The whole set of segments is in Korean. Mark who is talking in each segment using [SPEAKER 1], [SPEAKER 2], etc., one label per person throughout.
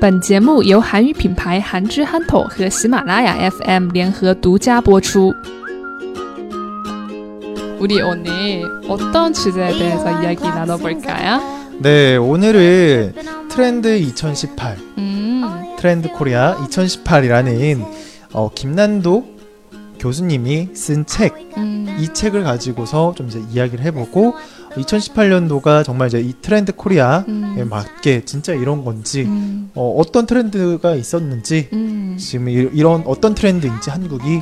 [SPEAKER 1] 本节目由韩语品牌韩之憨头和喜马拉雅 FM 联合独家播出。우리오늘어떤주제에대해서이야기나눠볼까요
[SPEAKER 2] 네, 오늘은 트렌드 2018,
[SPEAKER 1] 음,
[SPEAKER 2] 트렌드 코리아 2018이라는 어, 김난도 교수님이 쓴 책,
[SPEAKER 1] 음,
[SPEAKER 2] 이 책을 가지고서 좀 이제 이야기를 해보고 2018년도가 정말 이제 이 트렌드 코리아에
[SPEAKER 1] 음,
[SPEAKER 2] 맞게 진짜 이런 건지
[SPEAKER 1] 음,
[SPEAKER 2] 어, 어떤 트렌드가 있었는지
[SPEAKER 1] 음。
[SPEAKER 2] 지금 이, 이런 어떤 트렌드인지 한국이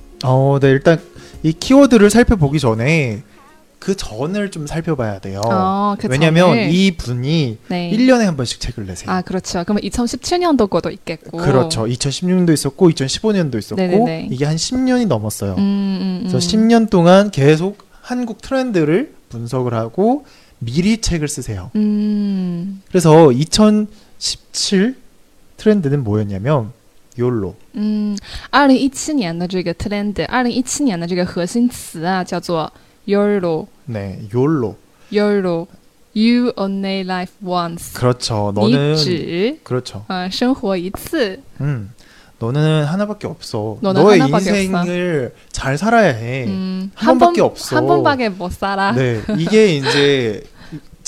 [SPEAKER 2] 어, 네, 일단 이 키워드를 살펴보기 전에 그 전을 좀 살펴봐야 돼요.
[SPEAKER 1] 어, 그
[SPEAKER 2] 왜냐면
[SPEAKER 1] 전을.
[SPEAKER 2] 이 분이
[SPEAKER 1] 네.
[SPEAKER 2] 1년에 한 번씩 책을 내세요.
[SPEAKER 1] 아 그렇죠. 그러면 2017년도 거도 있겠고.
[SPEAKER 2] 그렇죠. 2016년도 있었고 2015년도 있었고
[SPEAKER 1] 네네네.
[SPEAKER 2] 이게 한 10년이 넘었어요.
[SPEAKER 1] 음, 음, 음.
[SPEAKER 2] 그래서 10년 동안 계속 한국 트렌드를 분석을 하고 미리 책을 쓰세요.
[SPEAKER 1] 음,
[SPEAKER 2] 그래서 2017 트렌드는 뭐였냐면 욜로.
[SPEAKER 1] 嗯，二零一七年的这个 trend，二零一七年的这个核心词啊，叫做 YOLO
[SPEAKER 2] 네, 욜로.
[SPEAKER 1] YOLO You only live once，
[SPEAKER 2] 그렇죠.
[SPEAKER 1] 你
[SPEAKER 2] 너는
[SPEAKER 1] 只
[SPEAKER 2] 그렇죠.
[SPEAKER 1] 呃生活一次，
[SPEAKER 2] 음. 너는 하나밖에 없어.
[SPEAKER 1] 너는
[SPEAKER 2] 너의
[SPEAKER 1] 하나밖에
[SPEAKER 2] 인생을 잘 살아야 해.
[SPEAKER 1] 음,
[SPEAKER 2] 한 번밖에 없어.
[SPEAKER 1] 한 번밖에 못 살아.
[SPEAKER 2] 네, 이게 이제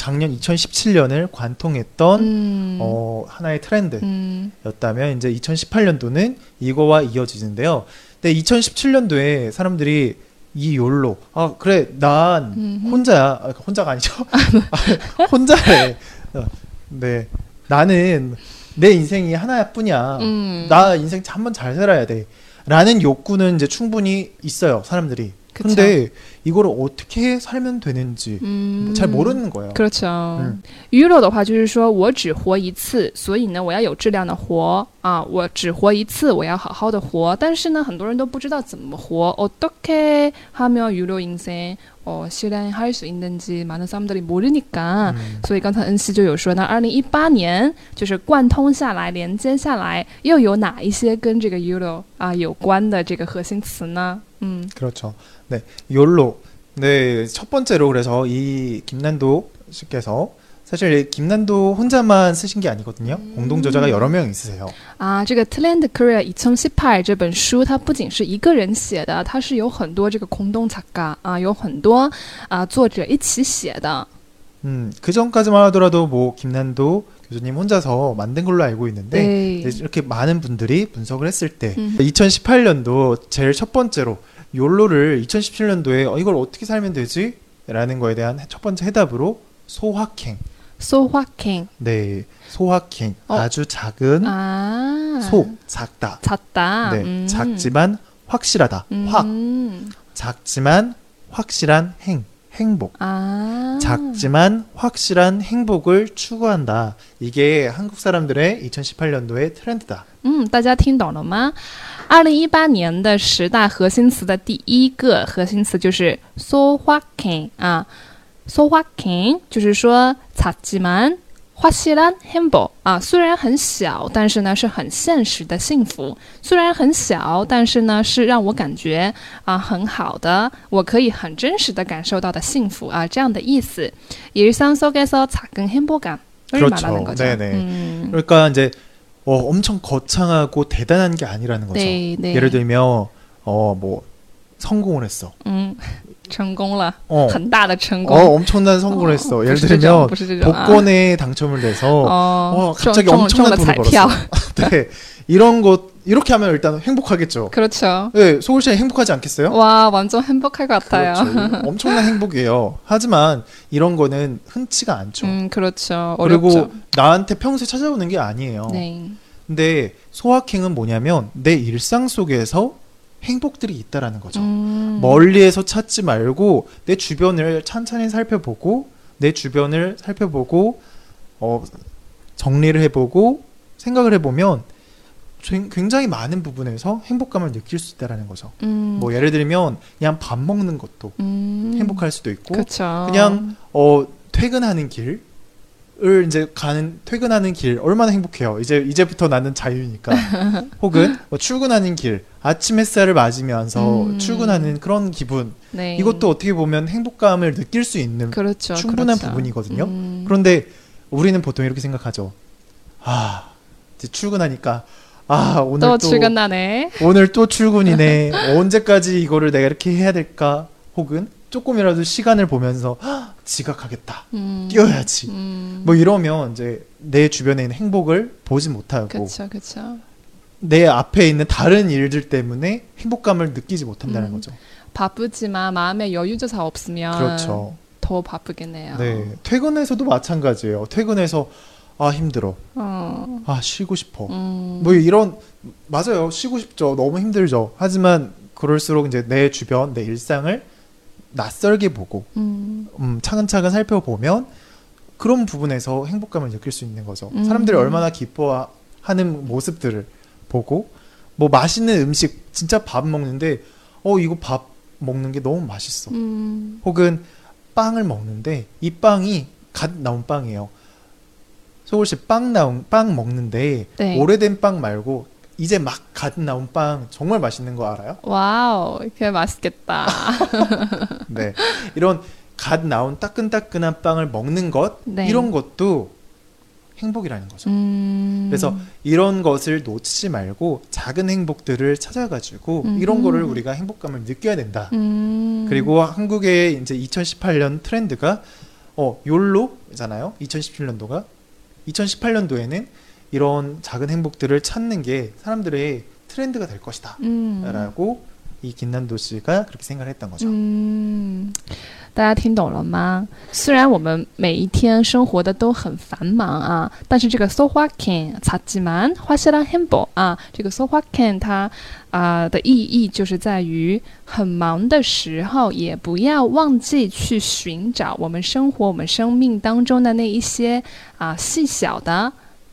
[SPEAKER 2] 작년 2017년을 관통했던
[SPEAKER 1] 음,
[SPEAKER 2] 어, 하나의 트렌드였다면
[SPEAKER 1] 음,
[SPEAKER 2] 이제 2018년도는 이거와 이어지는데요. 근데 2017년도에 사람들이 이 욜로 아 그래 난
[SPEAKER 1] 음흠.
[SPEAKER 2] 혼자야 아, 혼자가 아니죠? 아, 혼자래. 어, 네. 나는 내 인생이 하나뿐이야.
[SPEAKER 1] 음,
[SPEAKER 2] 나 인생 한 번 잘 살아야 돼. 라는 욕구는 이제 충분히 있어요 사람들이.
[SPEAKER 1] 그쵸.
[SPEAKER 2] 근데 이거를 어떻게 살면 되는지
[SPEAKER 1] 嗯
[SPEAKER 2] 잘 모르는 거예요.
[SPEAKER 1] 그렇죠.
[SPEAKER 2] 嗯
[SPEAKER 1] 유로 的话就是说我只活一次，所以呢，我要有质量的活啊，我只活一次，我要好好的活。但是呢，很多人都不知道怎么活。어떻게하면유로인생어실현할수있는지많은사람들이모르니까
[SPEAKER 2] 嗯
[SPEAKER 1] 所以刚才恩熙就有说，那二零一八年就是贯通下来、连接下来，又有哪一些跟这个 Euro 啊有关的这个核心词呢？嗯
[SPEAKER 2] 그렇죠. 네, 욜로. 네, 첫 번째로 그래서 이 김난도 씨께서 사실 이 김난도 혼자만 쓰신 게 아니거든요. 공동 저자가 여러 명 있으세요.
[SPEAKER 1] 啊，这个《Trend Korea 2 0 1 8这本书，它不仅是一个人写的，它是有很多这个空洞作家啊，有很多啊作者一起写的。
[SPEAKER 2] 음, 그 전까지만 하더라도 뭐 김난도 교수님 혼자서 만든 걸로 알고 있는데
[SPEAKER 1] 对
[SPEAKER 2] 이제 이렇게 많은 분들이 분석을 했을 때
[SPEAKER 1] 음.
[SPEAKER 2] 2018년도 제일 첫 번째로 욜로를 2017년도에 어, 이걸 어떻게 살면 되지? 라는 거에 대한 첫 번째 해답으로 소확행.
[SPEAKER 1] 소확행
[SPEAKER 2] 네, 소확행.
[SPEAKER 1] 어.
[SPEAKER 2] 아주 작은
[SPEAKER 1] 아
[SPEAKER 2] 소, 작다.
[SPEAKER 1] 작다.
[SPEAKER 2] 네,
[SPEAKER 1] 음.
[SPEAKER 2] 작지만 확실하다. 확,
[SPEAKER 1] 음.
[SPEAKER 2] 작지만 확실한 행, 행복.
[SPEAKER 1] 아
[SPEAKER 2] 작지만 확실한 행복을 추구한다. 이게 한국 사람들의 2018년도의 트렌드다.
[SPEAKER 1] 嗯，大家听懂了吗？二零一八年的十大核心词的第一个核心词就是 so확행 啊，so확행 就是说작지만 확실한행복啊，虽然很小，但是呢是很现实的幸福。虽然很小，但是呢是让我感觉啊很好的，我可以很真实的感受到的幸福啊，这样的意思。일상속에서작은행복감을
[SPEAKER 2] 그렇죠.
[SPEAKER 1] 말하는 거죠.
[SPEAKER 2] 네네.
[SPEAKER 1] 음.
[SPEAKER 2] 그러니까 이제 어, 엄청 거창하고 대단한 게 아니라는 거죠.
[SPEAKER 1] 네, 네.
[SPEAKER 2] 예를 들면 어 뭐 성공을 했어.
[SPEAKER 1] 嗯， 成功了，
[SPEAKER 2] 어,
[SPEAKER 1] 很大的成功。
[SPEAKER 2] 어 엄청난 성공을 했어.
[SPEAKER 1] 不
[SPEAKER 2] 예를
[SPEAKER 1] 是这种，
[SPEAKER 2] 들면
[SPEAKER 1] 不是这种啊。
[SPEAKER 2] 복권에 당첨을 돼서
[SPEAKER 1] 哦
[SPEAKER 2] 어, ， 갑자기
[SPEAKER 1] 中中中
[SPEAKER 2] 엄청난
[SPEAKER 1] 了
[SPEAKER 2] 돈을
[SPEAKER 1] 彩
[SPEAKER 2] 벌었어.
[SPEAKER 1] 票，
[SPEAKER 2] 네. 이런 것 이렇게 하면 일단 행복하겠죠.
[SPEAKER 1] 그렇죠.
[SPEAKER 2] 네, 소울 씨 행복하지 않겠어요?
[SPEAKER 1] 와, 완전 행복할 것 같아요.
[SPEAKER 2] 그렇죠. 엄청난 행복이에요. 하지만 이런 거는 흔치가 않죠.
[SPEAKER 1] 음, 그렇죠.
[SPEAKER 2] 그리고
[SPEAKER 1] 어렵죠.
[SPEAKER 2] 나한테 평소에 찾아오는 게 아니에요.
[SPEAKER 1] 네.
[SPEAKER 2] 근데 소확행은 뭐냐면 내 일상 속에서 행복들이 있다라는 거죠.
[SPEAKER 1] 음,
[SPEAKER 2] 멀리에서 찾지 말고 내 주변을 찬찬히 살펴보고 내 주변을 살펴보고 어, 정리를 해보고 생각을 해보면 쟁- 굉장히 많은 부분에서 행복감을 느낄 수 있다라는 거죠.
[SPEAKER 1] 음.
[SPEAKER 2] 뭐 예를 들면 그냥 밥 먹는 것도
[SPEAKER 1] 음.
[SPEAKER 2] 행복할 수도 있고
[SPEAKER 1] 그쵸.
[SPEAKER 2] 그냥 어 퇴근하는 길 을 이제 가는 퇴근하는 길 얼마나 행복해요. 이제 이제부터 나는 자유니까. 혹은 뭐 출근하는 길 아침 햇살을 맞으면서
[SPEAKER 1] 음.
[SPEAKER 2] 출근하는 그런 기분
[SPEAKER 1] 네.
[SPEAKER 2] 이것도 어떻게 보면 행복감을 느낄 수 있는
[SPEAKER 1] 그렇죠.
[SPEAKER 2] 충분한
[SPEAKER 1] 그렇죠.
[SPEAKER 2] 부분이거든요.
[SPEAKER 1] 음.
[SPEAKER 2] 그런데 우리는 보통 이렇게 생각하죠. 아 이제 출근하니까 아 오늘
[SPEAKER 1] 또
[SPEAKER 2] 또
[SPEAKER 1] 출근하네.
[SPEAKER 2] 오늘 또 출근이네. 언제까지 이거를 내가 이렇게 해야 될까? 혹은 조금이라도 시간을 보면서 "헉, 지각하겠다.
[SPEAKER 1] 음.
[SPEAKER 2] 뛰어야지.
[SPEAKER 1] 음.
[SPEAKER 2] 뭐 이러면 이제 내 주변에 있는 행복을 보지 못하고
[SPEAKER 1] 그렇죠, 그렇죠.
[SPEAKER 2] 내 앞에 있는 다른 일들 때문에 행복감을 느끼지 못한다는
[SPEAKER 1] 음.
[SPEAKER 2] 거죠.
[SPEAKER 1] 바쁘지만 마음에 여유조차 없으면
[SPEAKER 2] 그렇죠.
[SPEAKER 1] 더 바쁘겠네요.
[SPEAKER 2] 네. 퇴근에서도 마찬가지예요. 퇴근해서 아 힘들어.
[SPEAKER 1] 어.
[SPEAKER 2] 아 쉬고 싶어.
[SPEAKER 1] 음.
[SPEAKER 2] 뭐 이런 맞아요. 쉬고 싶죠. 너무 힘들죠. 하지만 그럴수록 이제 내 주변, 내 일상을 낯설게 보고
[SPEAKER 1] 음.
[SPEAKER 2] 음, 차근차근 살펴보면 그런 부분에서 행복감을 느낄 수 있는 거죠.
[SPEAKER 1] 음.
[SPEAKER 2] 사람들이 얼마나 기뻐하는 모습들을 보고 뭐 맛있는 음식 진짜 밥 먹는데 어 이거 밥 먹는 게 너무 맛있어.
[SPEAKER 1] 음.
[SPEAKER 2] 혹은 빵을 먹는데 이 빵이 갓 나온 빵이에요. 서울시 빵 나온 빵 먹는데
[SPEAKER 1] 네.
[SPEAKER 2] 오래된 빵 말고 이제 막 갓 나온 빵 정말 맛있는 거 알아요?
[SPEAKER 1] 와우, 이렇게 맛있겠다.
[SPEAKER 2] 네. 이런 갓 나온 따끈따끈한 빵을 먹는 것
[SPEAKER 1] 네.
[SPEAKER 2] 이런 것도 행복이라는 거죠.
[SPEAKER 1] 음.
[SPEAKER 2] 그래서 이런 것을 놓치지 말고 작은 행복들을 찾아가지고
[SPEAKER 1] 음.
[SPEAKER 2] 이런 거를 우리가 행복감을 느껴야 된다.
[SPEAKER 1] 음.
[SPEAKER 2] 그리고 한국의 이제 2018년 트렌드가 어 욜로잖아요. 2017년도가 2018년도에는 이런 작은 행복들을 찾는 게 사람들의 트렌드가 될 것이다.
[SPEAKER 1] 嗯
[SPEAKER 2] 라고 이 김난도 씨가 그렇게 생각을 했던 거죠.
[SPEAKER 1] 嗯，大家听懂了吗？虽然我们每一天生活的都很繁忙啊，但是这个 so h a can 하지만화실한 행복啊，这个 so h a can 它啊、的意义就是在于很忙的时候，也不要忘记去寻找我们生活、我们生命当中的那一些啊细小的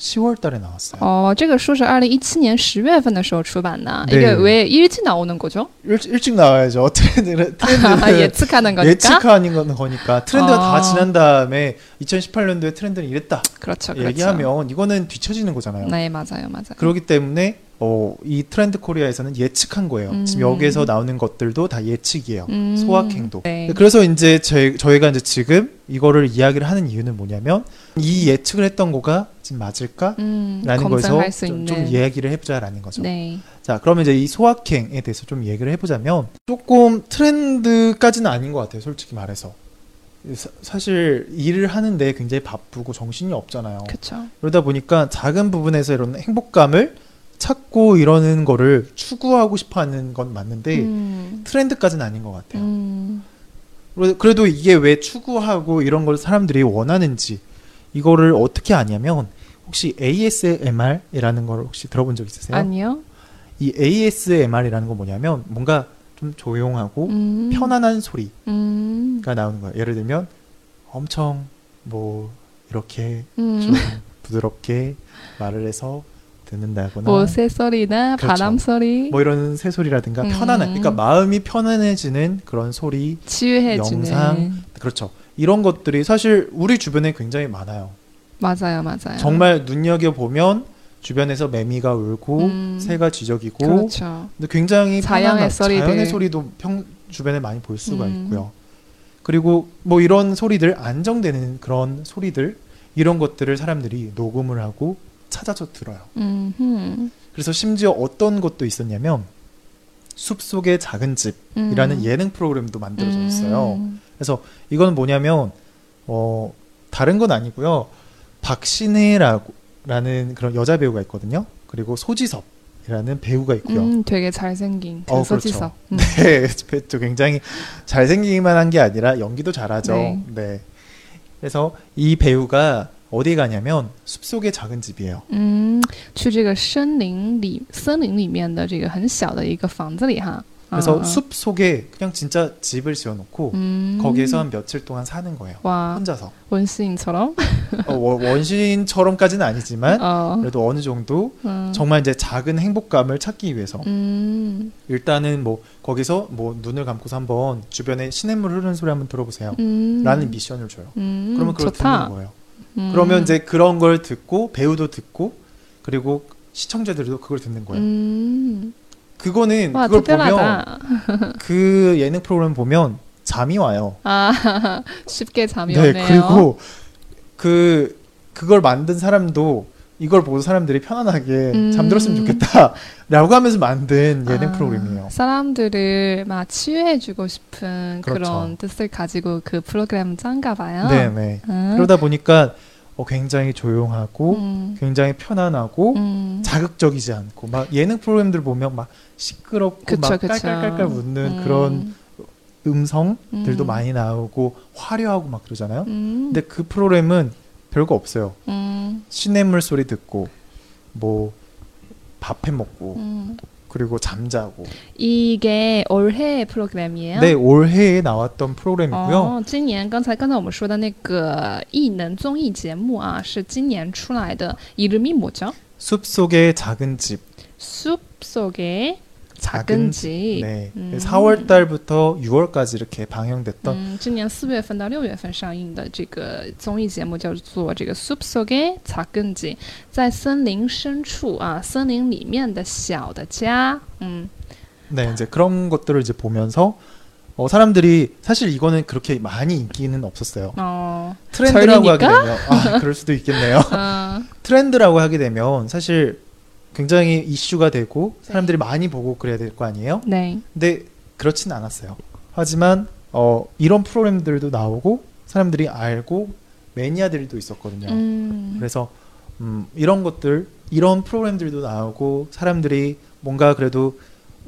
[SPEAKER 2] 10월 달에 나왔어요.
[SPEAKER 1] 哦，这个书是二零一七年十月份的时候出版的。
[SPEAKER 2] 네.
[SPEAKER 1] 이게 왜 일찍 나오는 거죠?
[SPEAKER 2] 일, 일찍 나와야죠. 트렌드를 트렌드를
[SPEAKER 1] 예측하는 거니까.
[SPEAKER 2] 예측하는 건 거니까 트렌드가
[SPEAKER 1] 어.
[SPEAKER 2] 다 지난 다음에 2018년도에 트렌드는 이랬다
[SPEAKER 1] 그렇죠, 그렇죠.
[SPEAKER 2] 얘기하면 이거는 뒤처지는 거잖아요.
[SPEAKER 1] 네, 맞아요, 맞아요.
[SPEAKER 2] 그렇기 때문에 어, 이 트렌드 코리아에서는 예측한 거예요.
[SPEAKER 1] 음.
[SPEAKER 2] 지금 여기에서 나오는 것들도 다 예측이에요.
[SPEAKER 1] 음,
[SPEAKER 2] 소확행도.
[SPEAKER 1] 네.
[SPEAKER 2] 그래서 이제 제, 저희가 이제 지금 이거를 이야기를 하는 이유는 뭐냐면 이 예측을 했던 거가 지금 맞을까?
[SPEAKER 1] 음,
[SPEAKER 2] 라는 거에서 좀. 좀 이야기를 해보자라는 거죠.
[SPEAKER 1] 네.
[SPEAKER 2] 자, 그러면 이제 이 소확행에 대해서 좀 얘기를 해보자면 조금 트렌드까지는 아닌 것 같아요. 솔직히 말해서. 사, 사실 일을 하는데 굉장히 바쁘고 정신이 없잖아요.
[SPEAKER 1] 그렇죠.
[SPEAKER 2] 그러다 보니까 작은 부분에서 이런 행복감을 찾고 이러는 거를 추구하고 싶어 하는 건 맞는데
[SPEAKER 1] 음,
[SPEAKER 2] 트렌드까지는 아닌 것 같아요.
[SPEAKER 1] 음,
[SPEAKER 2] 그래- 그래도 이게 왜 추구하고 이런 걸 사람들이 원하는지 이거를 어떻게 아냐면 혹시 ASMR이라는 걸 혹시 들어본 적 있으세요?
[SPEAKER 1] 아니요.
[SPEAKER 2] 이 ASMR이라는 건 뭐냐면 뭔가 좀 조용하고
[SPEAKER 1] 음,
[SPEAKER 2] 편안한 소리가
[SPEAKER 1] 음,
[SPEAKER 2] 나오는 거예요. 예를 들면 엄청 뭐 이렇게
[SPEAKER 1] 음.
[SPEAKER 2] 좀 부드럽게 말을 해서 듣는다거나
[SPEAKER 1] 뭐 새소리나
[SPEAKER 2] 그렇죠.
[SPEAKER 1] 바람 소리
[SPEAKER 2] 뭐 이런 새소리라든가
[SPEAKER 1] 음.
[SPEAKER 2] 편안한 그러니까 마음이 편안해지는 그런 소리
[SPEAKER 1] 치유해주는
[SPEAKER 2] 영상. 그렇죠. 이런 것들이 사실 우리 주변에 굉장히 많아요.
[SPEAKER 1] 맞아요, 맞아요.
[SPEAKER 2] 정말 눈여겨 보면 주변에서 매미가 울고
[SPEAKER 1] 음.
[SPEAKER 2] 새가 쥐저기고
[SPEAKER 1] 그렇죠.
[SPEAKER 2] 근데 굉장히
[SPEAKER 1] 자연의 소리들.
[SPEAKER 2] 자연의 소리도 평 주변에 많이 볼 수가
[SPEAKER 1] 음.
[SPEAKER 2] 있고요. 그리고 뭐 이런 소리들 안정되는 그런 소리들 이런 것들을 사람들이 녹음을 하고 찾아서 들어요.
[SPEAKER 1] 음,
[SPEAKER 2] 그래서 심지어 어떤 것도 있었냐면 숲 속의 작은 집이라는 예능 프로그램도 만들어져 있어요.
[SPEAKER 1] 음.
[SPEAKER 2] 그래서 이건 뭐냐면 어 다른 건 아니고요. 박신혜라고 라는 그런 여자 배우가 있거든요. 그리고 소지섭 이라는 배우가 있고요.
[SPEAKER 1] 음, 되게 잘생긴
[SPEAKER 2] 어,
[SPEAKER 1] 서지석. 음.
[SPEAKER 2] 네, 또 굉장히 잘생기기만 한 게 아니라 연기도 잘하죠.
[SPEAKER 1] 네.
[SPEAKER 2] 네. 그래서 이 배우가 어디 가냐면 숲속의 작은 집이에요.
[SPEAKER 1] 嗯，去这个森林里，森林里面的这个很小的一个房子里哈。
[SPEAKER 2] 그래서
[SPEAKER 1] 아, 아,
[SPEAKER 2] 숲 속에 그냥 진짜 집을 지어놓고
[SPEAKER 1] 음.
[SPEAKER 2] 거기에서 한 며칠 동안 사는 거예요.
[SPEAKER 1] 와.
[SPEAKER 2] 혼자서.
[SPEAKER 1] 원시인처럼?
[SPEAKER 2] 어, 원시인처럼까지는 아니지만
[SPEAKER 1] 어.
[SPEAKER 2] 그래도 어느 정도
[SPEAKER 1] 음.
[SPEAKER 2] 정말 이제 작은 행복감을 찾기 위해서
[SPEAKER 1] 음.
[SPEAKER 2] 일단은 뭐 거기서 뭐 눈을 감고서 한번 주변에 시냇물 흐르는 소리 한번 들어보세요.
[SPEAKER 1] 음.
[SPEAKER 2] 라는 미션을 줘요.
[SPEAKER 1] 음,
[SPEAKER 2] 그러면 그걸
[SPEAKER 1] 좋다.
[SPEAKER 2] 듣는 거예요.
[SPEAKER 1] 음.
[SPEAKER 2] 그러면 이제 그런 걸 듣고 배우도 듣고 그리고 시청자들도 그걸 듣는 거예요.
[SPEAKER 1] 음,
[SPEAKER 2] 그거는
[SPEAKER 1] 와,
[SPEAKER 2] 그걸 보면
[SPEAKER 1] 특별하다.
[SPEAKER 2] 그 예능 프로그램 보면 잠이 와요.
[SPEAKER 1] 아, 쉽게 잠이
[SPEAKER 2] 네,
[SPEAKER 1] 오네요.
[SPEAKER 2] 그리고 그 그걸 만든 사람도 이걸 보고 사람들이 편안하게
[SPEAKER 1] 음.
[SPEAKER 2] 잠들었으면 좋겠다라고 하면서 만든 예능
[SPEAKER 1] 아,
[SPEAKER 2] 프로그램이에요.
[SPEAKER 1] 사람들을 막 치유해주고 싶은 그
[SPEAKER 2] 그렇죠.
[SPEAKER 1] 런 뜻을 가지고 그 프로그램 짠가 봐요.
[SPEAKER 2] 네, 네.
[SPEAKER 1] 음,
[SPEAKER 2] 그러다 보니까 어, 굉장히 조용하고
[SPEAKER 1] 음,
[SPEAKER 2] 굉장히 편안하고
[SPEAKER 1] 음.
[SPEAKER 2] 자극적이지 않고 막 예능 프로그램들 보면 막 시끄럽고
[SPEAKER 1] 그쵸,
[SPEAKER 2] 막
[SPEAKER 1] 그쵸.
[SPEAKER 2] 깔깔깔깔 웃는
[SPEAKER 1] 음,
[SPEAKER 2] 그런 음성들도
[SPEAKER 1] 음.
[SPEAKER 2] 많이 나오고 화려하고 막 그러잖아요.
[SPEAKER 1] 음,
[SPEAKER 2] 근데 그 프로그램은 별거 없어요.
[SPEAKER 1] 음,
[SPEAKER 2] 시냇물 소리 듣고 뭐 밥해 먹고
[SPEAKER 1] 음.
[SPEAKER 2] 그리고 잠자고.
[SPEAKER 1] 이게 올해 프로그램이에요?
[SPEAKER 2] 네, 올해에 나왔던 프로그램이고요.
[SPEAKER 1] 哦，今年刚才刚才我们说的那个艺能综艺节目啊，是今年出来的，이름이뭐죠
[SPEAKER 2] 숲속의 작은 집.
[SPEAKER 1] 숲속의
[SPEAKER 2] 작은
[SPEAKER 1] 작은 집。
[SPEAKER 2] 네.
[SPEAKER 1] 음.
[SPEAKER 2] 4월 달부터 6월까지 이렇게 방영됐던
[SPEAKER 1] 嗯，今年四月份到六月份上映的这个综艺节目叫做这个《숲속의작은 집》，在森林深处啊，森林里面的小的家。嗯
[SPEAKER 2] 네, 이제 그런 것들을 이제 보면서 어, 사람들이 사실 이거는 그렇게 많이 인기는 없었어요.
[SPEAKER 1] 哦，
[SPEAKER 2] 트렌드라고 하게
[SPEAKER 1] 절이니까?
[SPEAKER 2] 되면 아, 그럴 수도 있겠네요.
[SPEAKER 1] 嗯
[SPEAKER 2] 트렌드라고 하게 되면 사실 굉장히 이슈가 되고 사람들이 많이 보고 그래야 될 거 아니에요?
[SPEAKER 1] ，네，
[SPEAKER 2] 근데 그렇진 않았어요. 하지만 어, 이런 프로그램들도 나오고 사람들이 알고 매니아들도 있었거든요.
[SPEAKER 1] 嗯
[SPEAKER 2] 그래서 음, 이런 것들 이런 프로그램들도 나오고 사람들이 뭔가 그래도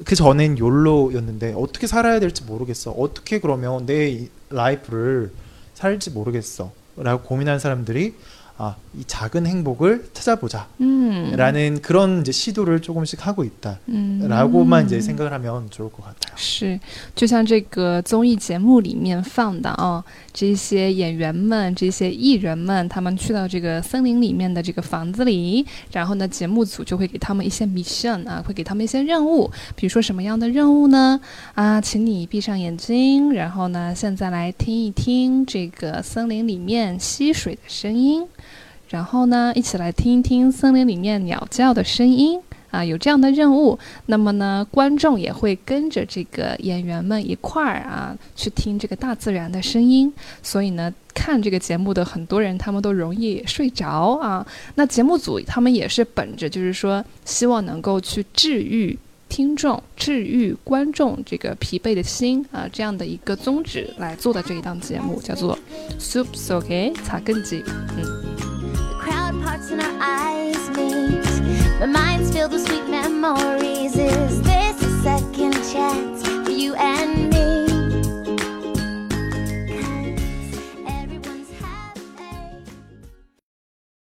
[SPEAKER 2] 그 전엔 욜로였는데 어떻게 살아야 될지 모르겠어. 어떻게 그러면 내 이- life를 살지 모르겠어. 라고 고민하는 사람들이 아, 이 작은 행복을 찾아보자.
[SPEAKER 1] 嗯
[SPEAKER 2] 라는 그런 이제 시도를 조금씩 하고 있다.
[SPEAKER 1] 嗯
[SPEAKER 2] 라고만 이제 생각을 하면 좋을 것 같아요.
[SPEAKER 1] 是，就像这个综艺节目里面放的啊，这些演员们、这些艺人们，他们去到这个森林里面的这个房子里，然后呢，节目组就会给他们一些 mission 啊，会给他们一些任务，比如说什么样的任务呢？啊，请你闭上眼睛，然后呢，现在来听一听这个森林里面溪水的声音， 然后呢，一起来听一听森林里面鸟叫的声音。啊，有这样的任务，那么呢，观众也会跟着这个演员们一块儿啊，去听这个大自然的声音。所以呢，看这个节目的很多人，他们都容易睡着啊。那节目组他们也是本着就是说，希望能够去治愈听众、治愈观众这个疲惫的心啊，这样的一个宗旨来做的这一档节目，叫做《Soup So K 茶根鸡》。
[SPEAKER 3] The hearts and our eyes meet. My mind's filled with sweet memories. Is this a second chance for you and me?